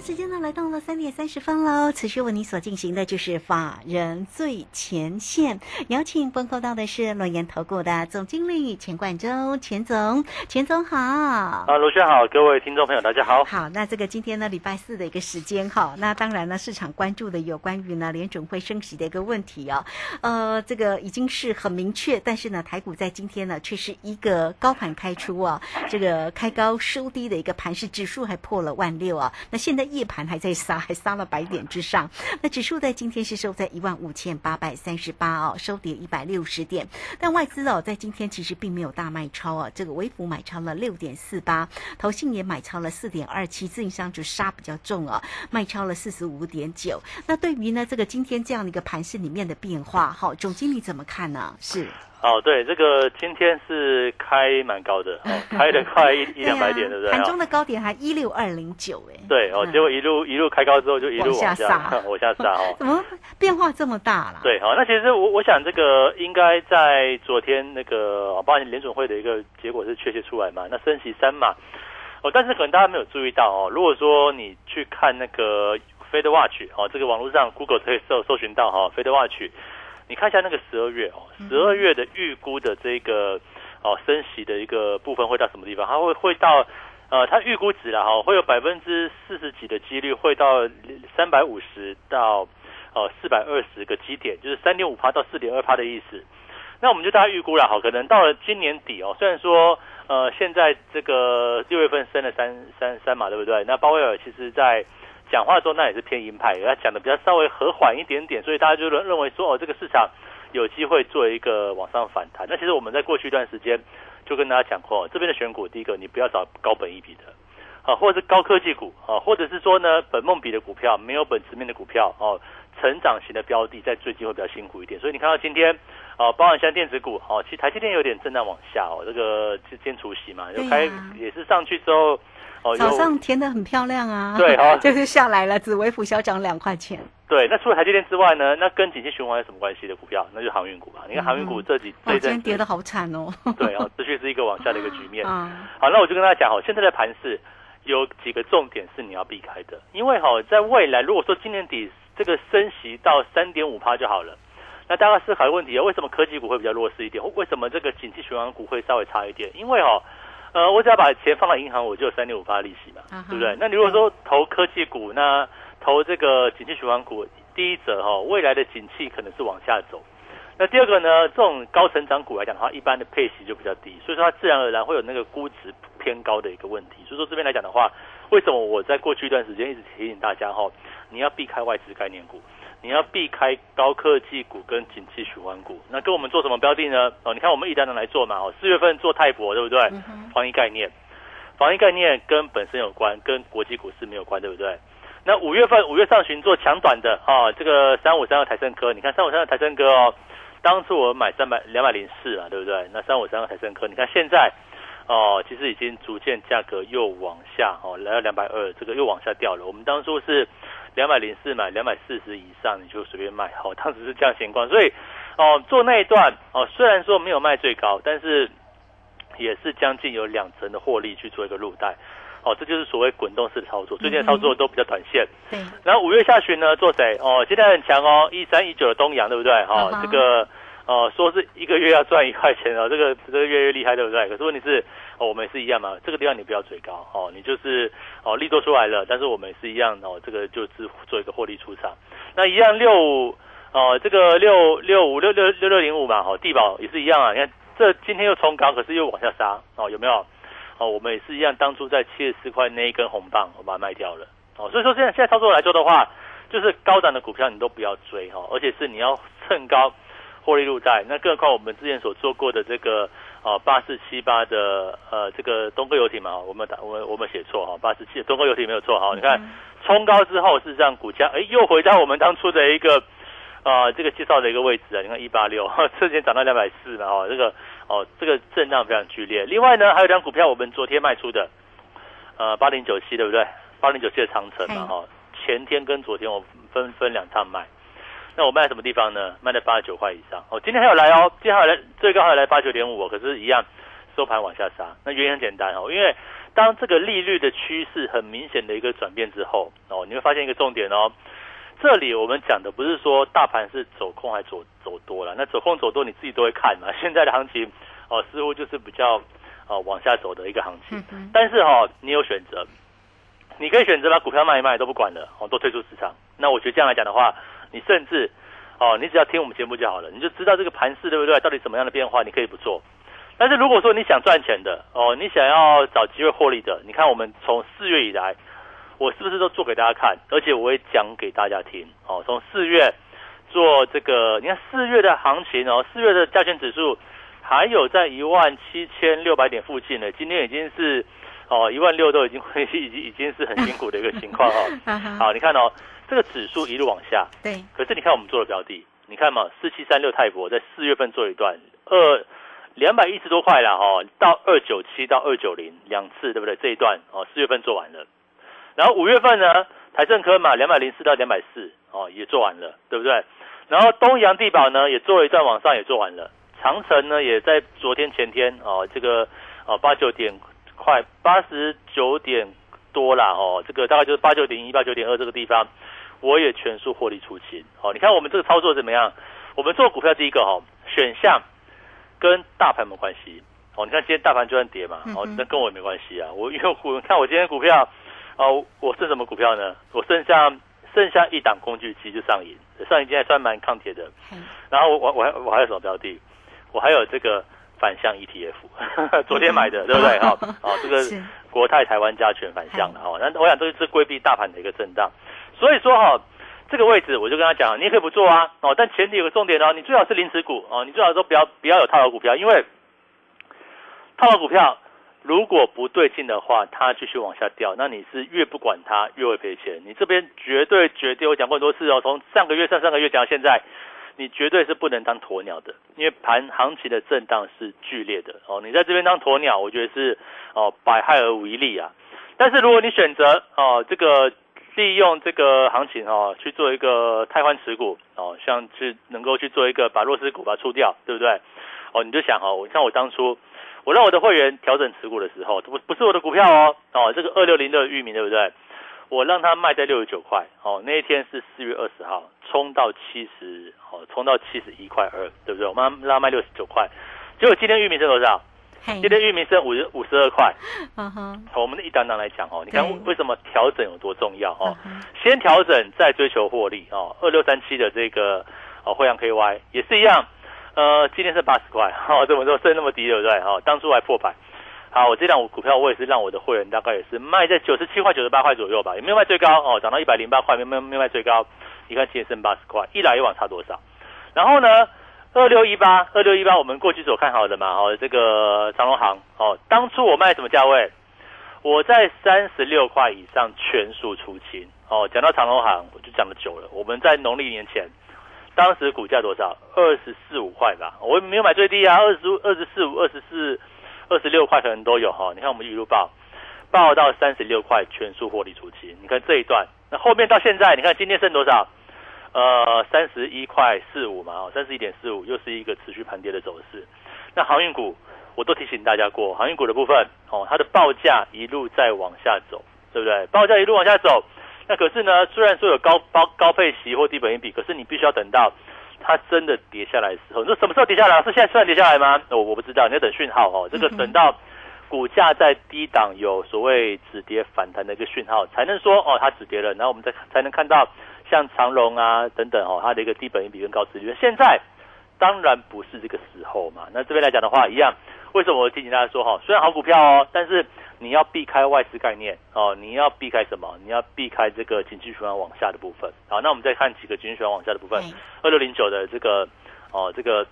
时间呢来到了三点三十分喽，此时为你所进行的就是法人最前线，邀请问候到的是诺言投顾的总经理钱冠洲，钱总，钱总好。啊，卢轩好，各位听众朋友大家好。好，那这个今天呢礼拜四的一个时间哈，那当然呢市场关注的有关于呢联准会升息的一个问题哦，呃，这个已经是很明确，但是呢台股在今天呢却是一个高盘开出啊，这个开高收低的一个盘势，指数还破了万六啊，那现在。夜盘还在杀，还杀了百点之上。那指数在今天是收在一万五千八百三十八哦，收跌一百六十点。但外资哦，在今天其实并没有大卖超哦，这个微幅买超了六点四八，投信也买超了四点二七，自营商就杀比较重哦，卖超了四十五点九。那对于呢这个今天这样的一个盘势里面的变化，哈，总经理怎么看呢？是。哦，对，这个今天是开蛮高的，哦，开的快 一一两百点，对不对？盘中的高点还一六二零九，哎，对，哦，结果一路一路开高之后就一路往下杀，往下杀，哦，怎么变化这么大了？对，好，那其实我我想这个应该在昨天那个包括联准会的一个结果是确切出来嘛，那升息三嘛，哦，但是可能大家没有注意到哦，如果说你去看那个 Fed Watch 哦，这个网络上 Google 可以搜搜寻到哈，Fed Watch。你看一下那个十二月哦，十二月的预估的这个哦升息的一个部分会到什么地方？它会会到呃，它预估值了哈，会有百分之四十几的几率会到三百五十到呃四百二十个基点，就是三点五趴到四点二趴的意思。那我们就大家预估了哈，可能到了今年底哦，虽然说呃现在这个六月份升了三三三嘛，对不对？那鲍威尔其实在。讲话的时候那也是偏鹰派，他讲的比较稍微和缓一点点，所以大家就认认为说哦，这个市场有机会做一个往上反弹。那其实我们在过去一段时间就跟大家讲过，这边的选股，第一个你不要找高本一比的，啊，或者是高科技股啊，或者是说呢本梦比的股票，没有本质面的股票哦，成长型的标的在最近会比较辛苦一点。所以你看到今天啊，包含像电子股哦，其实台积电有点震荡往下哦，这个今天除夕嘛，就开也是上去之后。早上填的很漂亮啊，对，好，就是下来了，紫微府小涨两块钱。对，那除了台积电之外呢，那跟景气循环有什么关系的股票？那就航运股吧。你看航运股这几这阵跌的好惨哦。对啊，持续是一个往下的一个局面。好，那我就跟大家讲哦，现在的盘市有几个重点是你要避开的，因为哈，在未来如果说今年底这个升息到三点五趴就好了，那大家思考一个问题啊，为什么科技股会比较弱势一点？为什么这个景气循环股会稍微差一点？因为哈。呃，我只要把钱放到银行，我就有三点五八利息嘛，对不对？那你如果说投科技股，那投这个景气循环股，第一者哈，未来的景气可能是往下走。那第二个呢，这种高成长股来讲的话，一般的配息就比较低，所以说它自然而然会有那个估值偏高的一个问题。所以说这边来讲的话，为什么我在过去一段时间一直提醒大家哈，你要避开外资概念股。你要避开高科技股跟景气循环股，那跟我们做什么标的呢？哦，你看我们一单单来做嘛，哦，四月份做泰博，对不对？防疫概念，防疫概念跟本身有关，跟国际股市没有关，对不对？那五月份五月上旬做强短的，哦，这个三五三二台盛科，你看三五三二台盛科哦，当初我买三百两百零四啊，对不对？那三五三二台盛科，你看现在哦，其实已经逐渐价格又往下哦，来到两百二，这个又往下掉了。我们当初是。两百零四买，两百四十以上你就随便卖，好，当时是这样情况，所以，哦，做那一段，哦，虽然说没有卖最高，但是也是将近有两成的获利去做一个入袋，哦，这就是所谓滚动式的操作，最近的操作都比较短线。对。然后五月下旬呢，做谁？哦，今天很强哦，一三一九的东阳，对不对？哈，这个。哦，说是一个月要赚一块钱哦，这个这个越越厉害，对不对？可是问题是，哦，我们也是一样嘛，这个地方你不要追高哦，你就是哦利多出来了，但是我们也是一样哦，这个就是做一个获利出场。那一样六五哦，这个六六五六六六六零五嘛，哦，地保也是一样啊。你看这今天又冲高，可是又往下杀哦，有没有？哦，我们也是一样，当初在七十四块那一根红棒，我把它卖掉了哦。所以说现在现在操作来说的话，就是高档的股票你都不要追哈，而且是你要趁高。获利入袋，那更何况我们之前所做过的这个啊八四七八的呃这个东哥游艇嘛，我们打我们我们写错哈，八四七东哥游艇没有错哈，你看冲高之后，事实上股价哎又回到我们当初的一个啊，这个介绍的一个位置啊，你看一八六，之前涨到两百四了哈，这个哦，这个震荡非常剧烈。另外呢，还有张股票我们昨天卖出的，呃，八零九七对不对？八零九七的长城嘛哈，前天跟昨天我分分两趟卖。那我卖在什么地方呢？卖在八十九块以上。哦，今天还有来哦，今天还有来，最高还有来八九点五，可是，一样收盘往下杀。那原因很简单哦，因为当这个利率的趋势很明显的一个转变之后，哦，你会发现一个重点哦。这里我们讲的不是说大盘是走空还走走多了，那走空走多你自己都会看嘛。现在的行情哦，似乎就是比较哦往下走的一个行情。但是哈，你有选择，你可以选择把股票卖一卖都不管了，哦，都退出市场。那我觉得这样来讲的话。你甚至，哦，你只要听我们节目就好了，你就知道这个盘势对不对？到底什么样的变化你可以不做。但是如果说你想赚钱的，哦，你想要找机会获利的，你看我们从四月以来，我是不是都做给大家看？而且我会讲给大家听。哦，从四月做这个，你看四月的行情哦，四月的加权指数还有在一万七千六百点附近呢，今天已经是哦一万六都已经会已经已经是很辛苦的一个情况哦。好，你看哦。这个指数一路往下，对。可是你看我们做的标的，你看嘛，四七三六泰博在四月份做一段二两百一十多块了哦，到二九七到二九零两次，对不对？这一段哦，四月份做完了。然后五月份呢，台政科嘛，两百零四到两百四哦，也做完了，对不对？然后东阳地保呢，也做了一段往上，也做完了。长城呢，也在昨天前天哦，这个哦八九点快八十九点多啦哦，这个大概就是八九点一、八九点二这个地方。我也全数获利出清，好，你看我们这个操作怎么样？我们做股票第一个哈，选项跟大盘没关系，哦，你看今天大盘就算跌嘛，哦，那跟我也没关系啊。我 因为我看我今天股票，哦，我剩什么股票呢？我剩下剩下一档工具机就上瘾，上影今天还算蛮抗跌的。然后我我我还我还有什么标的？我还有这个反向 ETF，昨天买的，对不对？哈，哦，这个 国泰台湾加权反向的哈，那我想都是规避大盘的一个震荡。所以说哈，这个位置我就跟他讲，你也可以不做啊，哦，但前提有个重点哦，你最好是零持股哦，你最好说不要不要有套牢股票，因为套牢股票如果不对劲的话，它继续往下掉，那你是越不管它越会赔钱。你这边绝对绝对，我讲过很多次哦，从上个月上上个月讲到现在，你绝对是不能当鸵鸟的，因为盘行情的震荡是剧烈的哦，你在这边当鸵鸟，我觉得是哦百害而无一利啊。但是如果你选择哦这个。利用这个行情哦，去做一个太换持股哦，像去能够去做一个把弱势股把它出掉，对不对？哦，你就想哦，我像我当初我让我的会员调整持股的时候，不不是我的股票哦，哦，这个二六零的域名对不对？我让它卖在六十九块，哦，那一天是四月二十号，冲到七十，哦，冲到七十一块二，对不对？我们让它卖六十九块，结果今天玉米是多少？今天玉米剩五十五十二块，嗯哼，从我们的一档档来讲哦，你看为什么调整有多重要哦？先调整再追求获利哦。二六三七的这个哦汇阳 KY 也是一样，呃，今天是八十块，哦，怎么说剩那么低对不对？哈，当初还破百。好，我这档股票我也是让我的会员大概也是卖在九十七块、九十八块左右吧，也没有卖最高哦，涨到一百零八块，没没没卖最高。你看今天剩八十块，一来一往差多少？然后呢？二六一八，二六一八，我们过去所看好的嘛，哦，这个长隆行，哦，当初我卖什么价位？我在三十六块以上全数出清，哦，讲到长隆行，我就讲的久了。我们在农历年前，当时股价多少？二十四五块吧，我没有买最低啊，二十二十四五、二十四、二十六块可能都有哈。你看我们一路报，报到三十六块全数获利出清。你看这一段，那后面到现在，你看今天剩多少？呃，三十一块四五嘛，哦，三十一点四五，又是一个持续盘跌的走势。那航运股，我都提醒大家过，航运股的部分，哦，它的报价一路在往下走，对不对？报价一路往下走，那可是呢，虽然说有高高高配息或低本一比，可是你必须要等到它真的跌下来的时候。你说什么时候跌下来？是现在突然跌下来吗？我我不知道，你要等讯号哦。这个等到股价在低档有所谓止跌反弹的一个讯号，才能说哦，它止跌了，然后我们再才能看到。像长隆啊等等哦，它的一个低本益比跟高值率，现在当然不是这个时候嘛。那这边来讲的话，一样，为什么我提醒大家说哈，虽然好股票哦，但是你要避开外资概念哦，你要避开什么？你要避开这个经济循环往下的部分。好，那我们再看几个经济循环往下的部分，二六零九的这个哦，这个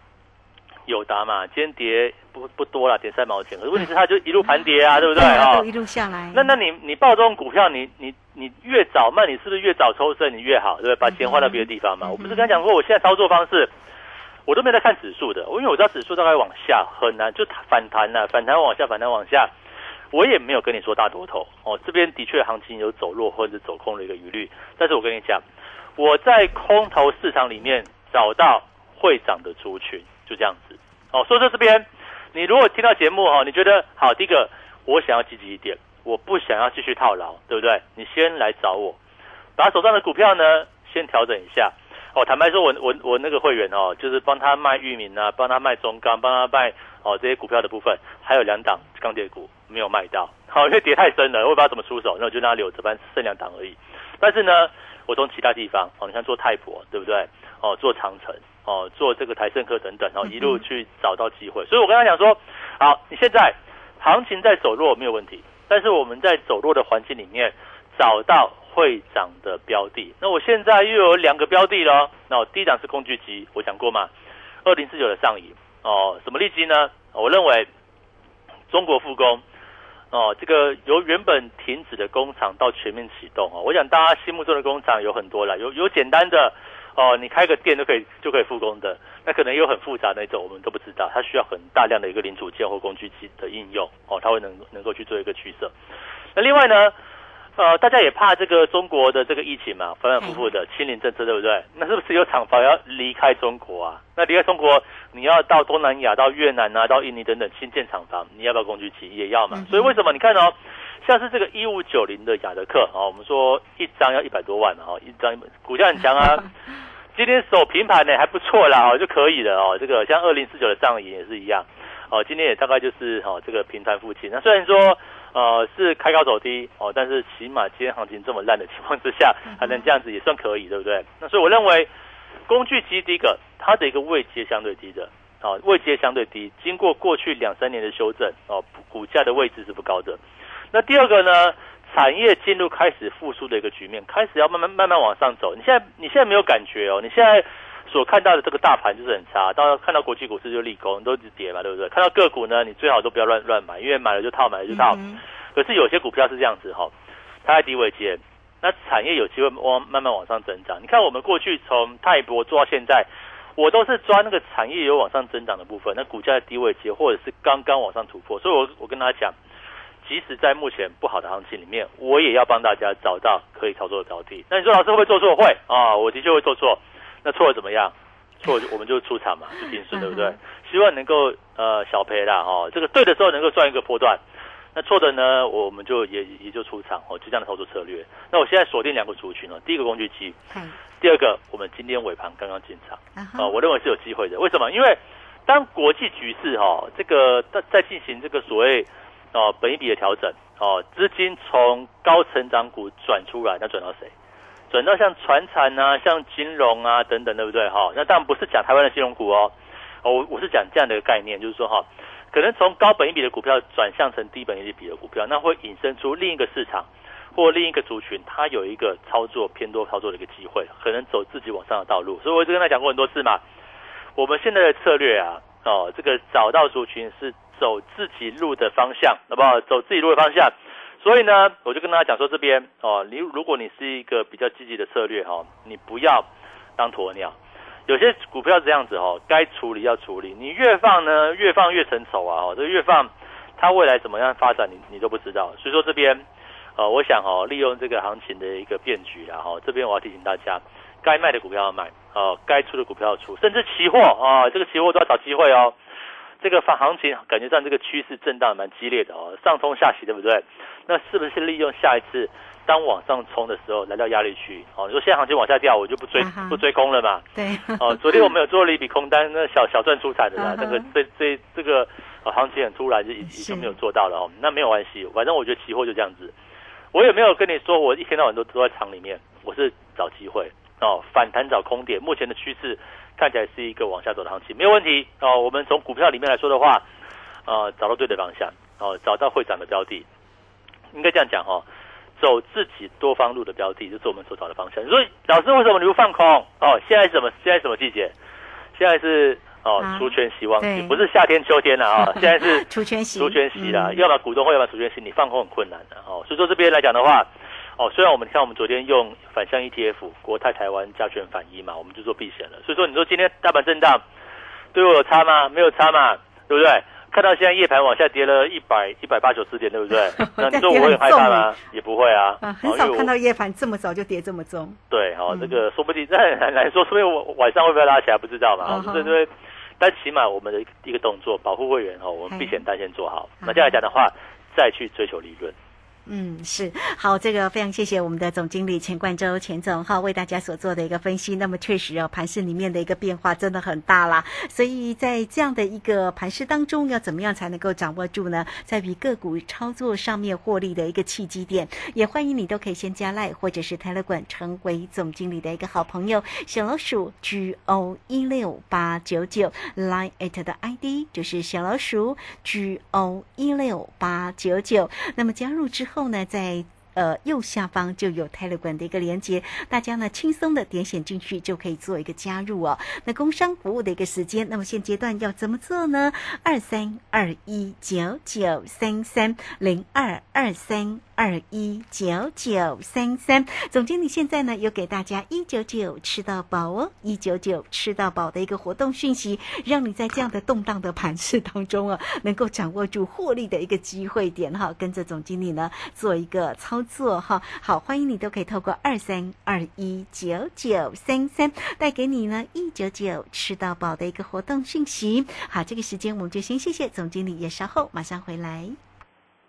友达嘛，今天跌不不多了，跌三毛钱。可是问题是它就一路盘跌啊，对不对啊？一路下来。那那你你报这种股票，你你你越早卖，你是不是越早抽身，你越好，对不对？把钱花到别的地方嘛。我不是跟他讲过，我现在操作方式，我都没在看指数的，我因为我知道指数大概往下很难，就反弹了，反弹往下，反弹往下。我也没有跟你说大多头哦，这边的确行情有走弱或者走空的一个疑虑，但是我跟你讲，我在空头市场里面找到会涨的族群，就这样子哦。所以说这边，你如果听到节目哈，你觉得好，第一个我想要积极一点，我不想要继续套牢，对不对？你先来找我，把手上的股票呢先调整一下。哦，坦白说，我我我那个会员哦，就是帮他卖域名啊，帮他卖中钢，帮他卖哦这些股票的部分，还有两档钢铁股没有卖到，好，因为跌太深了，我不知道怎么出手，那我就让他留着，反正剩两档而已。但是呢，我从其他地方哦，你看做泰博对不对？哦，做长城哦，做这个台盛科等等，然后一路去找到机会。所以我跟他讲说，好，你现在行情在走弱没有问题，但是我们在走弱的环境里面找到。会涨的标的，那我现在又有两个标的了。那第一档是工具机，我讲过嘛，二零四九的上影哦，什么利基呢？我认为中国复工哦，这个由原本停止的工厂到全面启动哦，我想大家心目中的工厂有很多了，有有简单的哦，你开个店就可以就可以复工的，那可能有很复杂那种，我们都不知道，它需要很大量的一个零组件或工具机的应用哦，它会能能够去做一个取舍。那另外呢？呃，大家也怕这个中国的这个疫情嘛，反反复复的清零政策，对不对？那是不是有厂房要离开中国啊？那离开中国，你要到东南亚、到越南啊、到印尼等等新建厂房，你要不要工具机？也要嘛。所以为什么你看哦，像是这个一五九零的雅德克啊，我们说一张要一百多万嘛，哈，一张股价很强啊，今天守平盘呢还不错啦，哦就可以了哦。这个像二零四九的上影也是一样，哦，今天也大概就是哦这个平台附近。那虽然说。呃，是开高走低哦，但是起码今天行情这么烂的情况之下，还能这样子也算可以，对不对？那所以我认为，工具机第一个，它的一个位阶相对低的，哦，位阶相对低，经过过去两三年的修正，哦，股价的位置是不高的。那第二个呢，产业进入开始复苏的一个局面，开始要慢慢慢慢往上走。你现在你现在没有感觉哦，你现在。所看到的这个大盘就是很差，到看到国际股市就利空，都是跌嘛，对不对？看到个股呢，你最好都不要乱乱买，因为买了就套，买了就套。可是有些股票是这样子哈，它在低位接，那产业有机会往慢慢往上增长。你看我们过去从泰博做到现在，我都是抓那个产业有往上增长的部分，那股价在低位接或者是刚刚往上突破。所以我我跟大家讲，即使在目前不好的行情里面，我也要帮大家找到可以操作的标的。那你说老师会不会做错？会啊，我的确会做错。那错了怎么样？错我们就出场嘛，就平顺，对不对？希望能够呃小赔啦哦，这个对的时候能够赚一个波段，那错的呢，我们就也也就出场哦，就这样的操作策略。那我现在锁定两个族群哦，第一个工具机，第二个我们今天尾盘刚刚进场啊，我认为是有机会的。为什么？因为当国际局势哈，这个在在进行这个所谓哦本一笔的调整哦，资金从高成长股转出来，那转到谁？转到像船产啊、像金融啊等等，对不对？哈，那当然不是讲台湾的金融股哦，哦，我我是讲这样的一个概念，就是说哈，可能从高本一比的股票转向成低本一比的股票，那会引申出另一个市场或另一个族群，它有一个操作偏多操作的一个机会，可能走自己往上的道路。所以我就跟他讲过很多次嘛，我们现在的策略啊，哦，这个找到族群是走自己路的方向，好不好？走自己路的方向。所以呢，我就跟大家讲说，这边哦，你如果你是一个比较积极的策略哈，你不要当鸵鸟。有些股票这样子哦，该处理要处理。你越放呢，越放越成丑啊！哦，这越放，它未来怎么样发展，你你都不知道。所以说这边，呃，我想哦，利用这个行情的一个变局然后这边我要提醒大家，该卖的股票要卖，哦，该出的股票要出，甚至期货啊，这个期货都要找机会哦。这个反行情感觉上这个趋势震荡蛮激烈的哦，上冲下洗，对不对？那是不是利用下一次当往上冲的时候来到压力区？哦，你说现在行情往下掉，我就不追不追空了嘛？对。哦，昨天我们有做了一笔空单，那小小赚出彩的啦。那个这这这个行情很突然，就已经没有做到了哦。那没有关系，反正我觉得期货就这样子。我也没有跟你说，我一天到晚都都在厂里面，我是找机会哦，反弹找空点。目前的趋势。看起来是一个往下走的行情，没有问题哦。我们从股票里面来说的话，呃，找到对的方向哦，找到会涨的标的，应该这样讲哦，走自己多方路的标的，就是我们所找的方向。所以老师为什么你不放空？哦，现在什么？现在什么季节？现在是哦，除权息旺季，不是夏天秋天了啊，现在是除权息，除权息了，要么股东会，要么除权息，你放空很困难的哦。所以说这边来讲的话，哦，虽然我们像我们昨天用反向 ETF 国泰台湾加权反一嘛，我们就做避险了。所以说你说今天大盘震荡，对我有差吗？没有差嘛，对不对？看到现在夜盘往下跌了一百一百八九十点，对不对？那你说我会害怕吗？也不会啊。很少看到夜盘这么早就跌这么重。对，好，这个说不定很难说，说不定我晚上会不会拉起来不知道嘛。对对，但起码我们的一个动作，保护会员哦，我们避险单先做好。那这样来讲的话，再去追求利润。嗯，是好，这个非常谢谢我们的总经理钱冠洲钱总哈为大家所做的一个分析。那么确实哦，盘市里面的一个变化真的很大啦，所以在这样的一个盘市当中，要怎么样才能够掌握住呢？在于个股操作上面获利的一个契机点，也欢迎你都可以先加赖或者是泰勒管成为总经理的一个好朋友。小老鼠 G O 一六八九九 Line at 的 ID 就是小老鼠 G O 一六八九九。那么加入之后。后呢，在呃右下方就有泰勒管的一个连接，大家呢轻松的点选进去就可以做一个加入哦。那工商服务的一个时间，那么现阶段要怎么做呢？二三二一九九三三零二二三。二一九九三三，总经理现在呢有给大家一九九吃到饱哦，一九九吃到饱的一个活动讯息，让你在这样的动荡的盘市当中啊，能够掌握住获利的一个机会点哈，跟着总经理呢做一个操作哈。好，欢迎你都可以透过二三二一九九三三带给你呢一九九吃到饱的一个活动讯息。好，这个时间我们就先谢谢总经理，也稍后马上回来。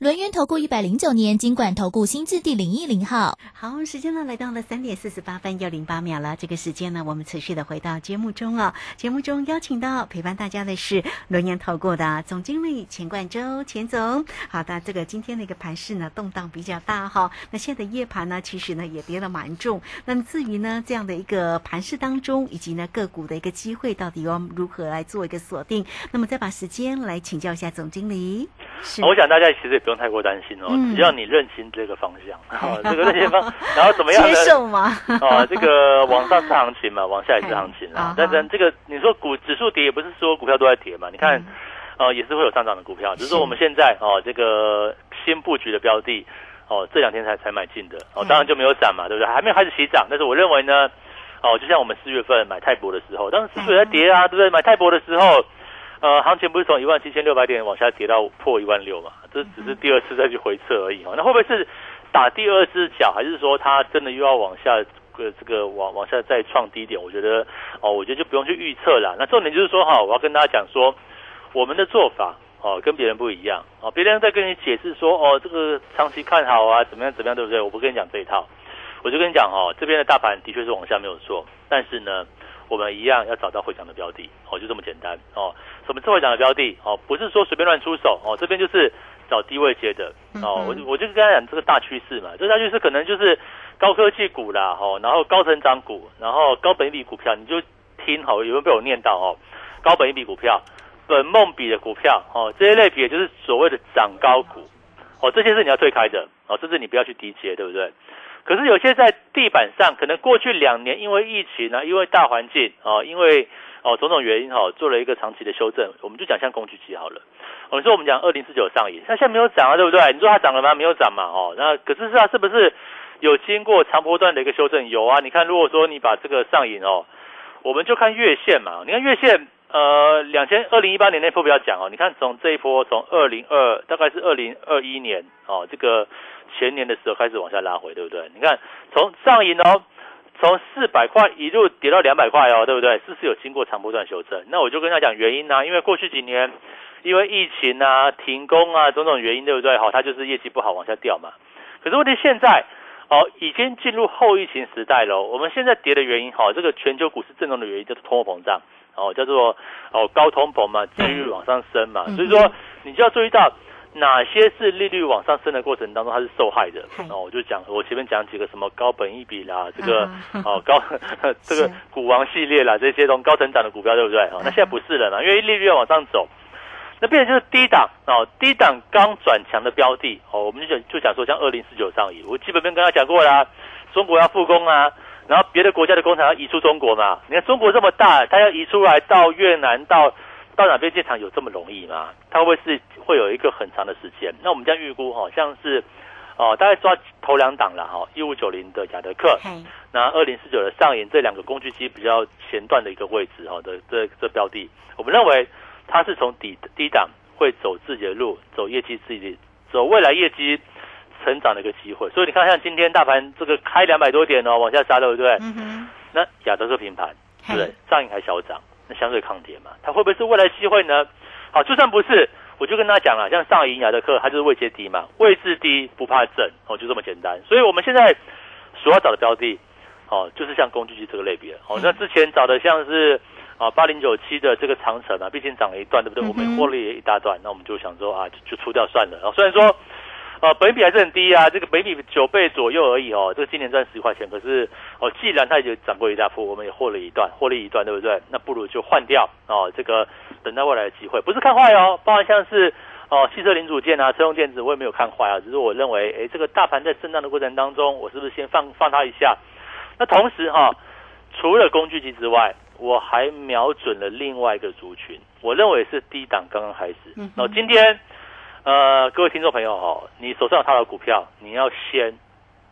轮源投顾一百零九年金管投顾新字第零一零号，好，时间呢来到了三点四十八分又零八秒了。这个时间呢，我们持续的回到节目中啊。节目中邀请到陪伴大家的是轮源投顾的总经理钱冠洲钱总。好的，这个今天的一个盘势呢动荡比较大哈。那现在的夜盘呢，其实呢也跌了蛮重。那么至于呢这样的一个盘势当中，以及呢个股的一个机会，到底要如何来做一个锁定？那么再把时间来请教一下总经理。是，我想大家其实也不用。太过担心哦，只要你认清这个方向，这个认清方，然后怎么样接受吗？啊，这个往上是行情嘛，往下也是行情啊。但是这个你说股指数跌，也不是说股票都在跌嘛。你看，呃，也是会有上涨的股票，只是说我们现在哦，这个新布局的标的哦，这两天才才买进的哦，当然就没有涨嘛，对不对？还没有开始起涨，但是我认为呢，哦，就像我们四月份买泰博的时候，当时指数在跌啊，对不对？买泰博的时候。呃，行情不是从一万七千六百点往下跌到破一万六嘛？这只是第二次再去回撤而已哦。那会不会是打第二只脚，还是说它真的又要往下呃这个往往下再创低点？我觉得哦，我觉得就不用去预测了。那重点就是说哈，我要跟大家讲说，我们的做法哦跟别人不一样哦。别人在跟你解释说哦这个长期看好啊怎么样怎么样对不对？我不跟你讲这一套，我就跟你讲哦，这边的大盘的确是往下没有错，但是呢。我们一样要找到会涨的标的，哦，就这么简单哦。什么是会涨的标的？哦，不是说随便乱出手哦。这边就是找低位接的哦。我我就跟他讲这个大趋势嘛，这大趋势可能就是高科技股啦，哦，然后高成长股，然后高本益比股票，你就听好，有没有被我念到哦？高本益比股票、本梦比的股票，哦，这些类别就是所谓的涨高股，哦，这些是你要退开的，哦，甚至你不要去低接，对不对？可是有些在地板上，可能过去两年因为疫情呢，因为大环境啊，因为哦种种原因哈，做了一个长期的修正。我们就讲像工具机好了。我们说我们讲二零四九上影，它现在没有涨啊，对不对？你说它涨了吗？没有涨嘛，哦，那可是是它是不是有经过长波段的一个修正？有啊，你看如果说你把这个上影哦，我们就看月线嘛，你看月线。呃，两千二零一八年那波不要讲哦，你看从这一波从二零二大概是二零二一年哦，这个前年的时候开始往下拉回，对不对？你看从上影哦，从四百块一路跌到两百块哦，对不对？是不是有经过长波段修正？那我就跟他讲原因呢，因为过去几年因为疫情啊、停工啊种种原因，对不对？好，它就是业绩不好往下掉嘛。可是问题现在哦，已经进入后疫情时代了。我们现在跌的原因，好，这个全球股市震动的原因就是通货膨胀。哦，叫做哦高通膨嘛，利率往上升嘛，所以说你就要注意到哪些是利率往上升的过程当中它是受害的。哦，我就讲我前面讲几个什么高本益比啦，这个哦高 这个股王系列啦，这些种高成长的股票对不对？哦，那现在不是了嘛，因为利率要往上走，那变成就是低档哦，低档刚转强的标的哦，我们就讲就讲说像二零四九上移，我基本面跟他讲过啦，中国要复工啊。然后别的国家的工厂要移出中国嘛？你看中国这么大，它要移出来到越南、到到哪边建厂有这么容易吗？它会不会是会有一个很长的时间？那我们这样预估哈，像是哦，大概抓头两档了哈，一五九零的雅德克，那二零四九的上影这两个工具机比较前段的一个位置哈的这这标的，我们认为它是从底低档会走自己的路，走业绩自己走未来业绩。成长的一个机会，所以你看，像今天大盘这个开两百多点哦，往下杀，对不对？嗯哼。那亚德克平盘，对不对？上影还小涨，那相对抗跌嘛，它会不会是未来机会呢？好，就算不是，我就跟大家讲了，像上影、亚德克，它就是位阶低嘛，位置低不怕震，哦，就这么简单。所以我们现在所要找的标的，哦，就是像工具机这个类别。哦，那之前找的像是啊八零九七的这个长城啊，毕竟涨了一段，对不对？我们获利一大段，那我们就想说啊，就出掉算了。然后虽然说。呃，本比还是很低啊，这个本比九倍左右而已哦。这个今年赚十块钱，可是哦，既然它已经涨过一大波，我们也获了一段，获利一段，对不对？那不如就换掉哦。这个等待未来的机会，不是看坏哦。包含像是哦，汽车零组件啊，车用电子，我也没有看坏啊。只是我认为，哎，这个大盘在震荡的过程当中，我是不是先放放它一下？那同时哈，除了工具机之外，我还瞄准了另外一个族群，我认为是低档刚刚开始。嗯。然后今天。呃，各位听众朋友哦，你手上有他的股票，你要先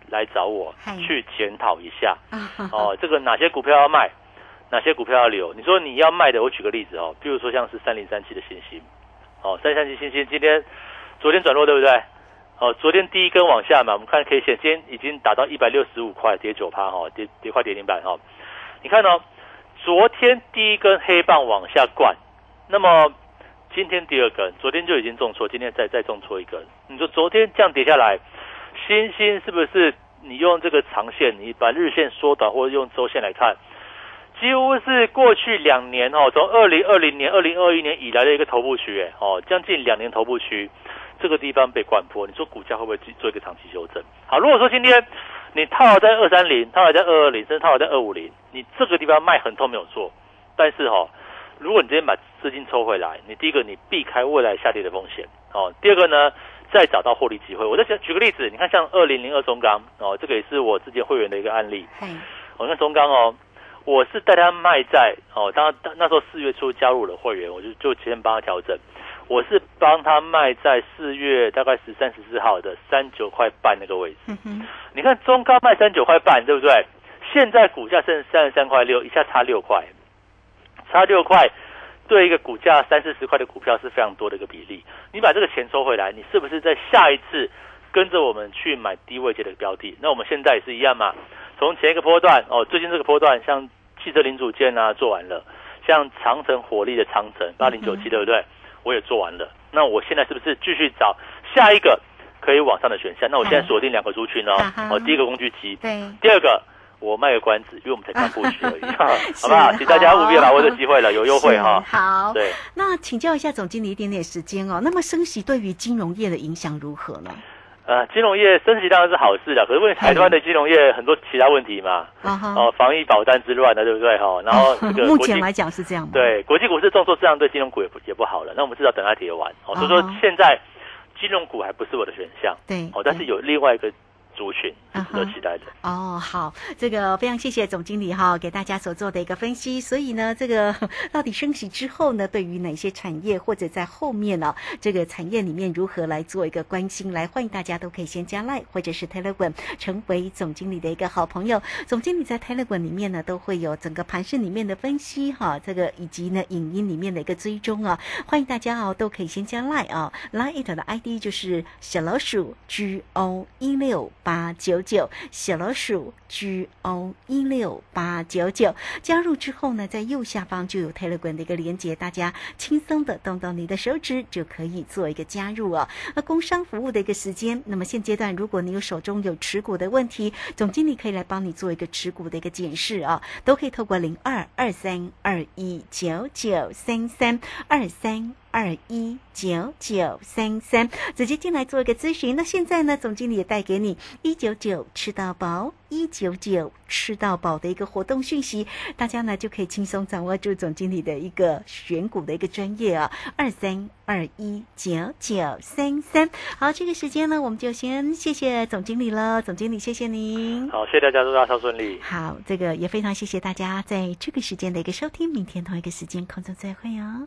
来找我去检讨一下哦。这个哪些股票要卖，哪些股票要留？你说你要卖的，我举个例子哦，比如说像是三零三七的星星，哦，三零三七星星今天昨天转弱对不对？哦，昨天第一根往下嘛，我们看 K 线，今天已经达到一百六十五块，跌九趴哈，跌跌快跌停板哈。你看哦，昨天第一根黑棒往下灌，那么。今天第二根，昨天就已经重挫，今天再再重挫一根。你说昨天这样跌下来，星星是不是你用这个长线，你把日线缩短，或者用周线来看，几乎是过去两年哦，从二零二零年、二零二一年以来的一个头部区，哎哦，将近两年头部区，这个地方被灌破，你说股价会不会做一个长期修正？好，如果说今天你套在二三零，套在二二零，甚至套在二五零，你这个地方卖很痛没有错，但是哈。如果你今天把资金抽回来，你第一个你避开未来下跌的风险哦。第二个呢，再找到获利机会。我再举举个例子，你看像二零零二中钢哦，这个也是我之前会员的一个案例。嗯，我看中钢哦，我是带他卖在哦，当那时候四月初加入了会员，我就就先帮他调整。我是帮他卖在四月大概十三十四号的三九块半那个位置。你看中钢卖三九块半，对不对？现在股价剩三十三块六，一下差六块。差六块，对一个股价三四十块的股票是非常多的一个比例。你把这个钱收回来，你是不是在下一次跟着我们去买低位阶的标的？那我们现在也是一样嘛。从前一个波段哦，最近这个波段，像汽车零组件啊做完了，像长城火力的长城八零九七，对不对？我也做完了。那我现在是不是继续找下一个可以往上的选项？那我现在锁定两个族群哦。哦，第一个工具机，对，第二个。我卖个关子，因为我们才刚过去而已，好不好？请大家务必把握这机会了，有优惠哈。好，对。那请教一下总经理一点点时间哦。那么升息对于金融业的影响如何呢？呃，金融业升息当然是好事的，可是问题台湾的金融业很多其他问题嘛，哦，防疫保单之乱的，对不对哈？然后这个目前来讲是这样。对，国际股市重挫，这样对金融股也不也不好了。那我们至少等它跌完。哦，所以说现在金融股还不是我的选项。对。哦，但是有另外一个。族群是值得期待的。哦，好，这个非常谢谢总经理哈，给大家所做的一个分析。所以呢，这个 到底升息之后呢，对于哪些产业或者在后面呢，这个产业里面如何来做一个关心？来，欢迎大家都可以先加 Line 或者是 Telegram，成为总经理的一个好朋友。总经理在 Telegram 里面呢，都会有整个盘市里面的分析哈，这个以及呢影音里面的一个追踪啊。欢迎大家哦，都可以先加 Line 啊，Line 的 ID 就是小老鼠 G O 一六八九九，小老鼠 G O 一六八九九。加入之后呢，在右下方就有 Telegram 的一个连接，大家轻松的动动你的手指就可以做一个加入哦。那工商服务的一个时间，那么现阶段如果你有手中有持股的问题，总经理可以来帮你做一个持股的一个检视哦，都可以透过零二二三二一九九三三二三。二一九九三三，直接进来做一个咨询。那现在呢，总经理也带给你一九九吃到饱，一九九吃到饱的一个活动讯息，大家呢就可以轻松掌握住总经理的一个选股的一个专业啊。二三二一九九三三，好，这个时间呢，我们就先谢谢总经理了。总经理，谢谢您。好，谢谢大家，祝大家顺利。好，这个也非常谢谢大家在这个时间的一个收听。明天同一个时间空中再会哦。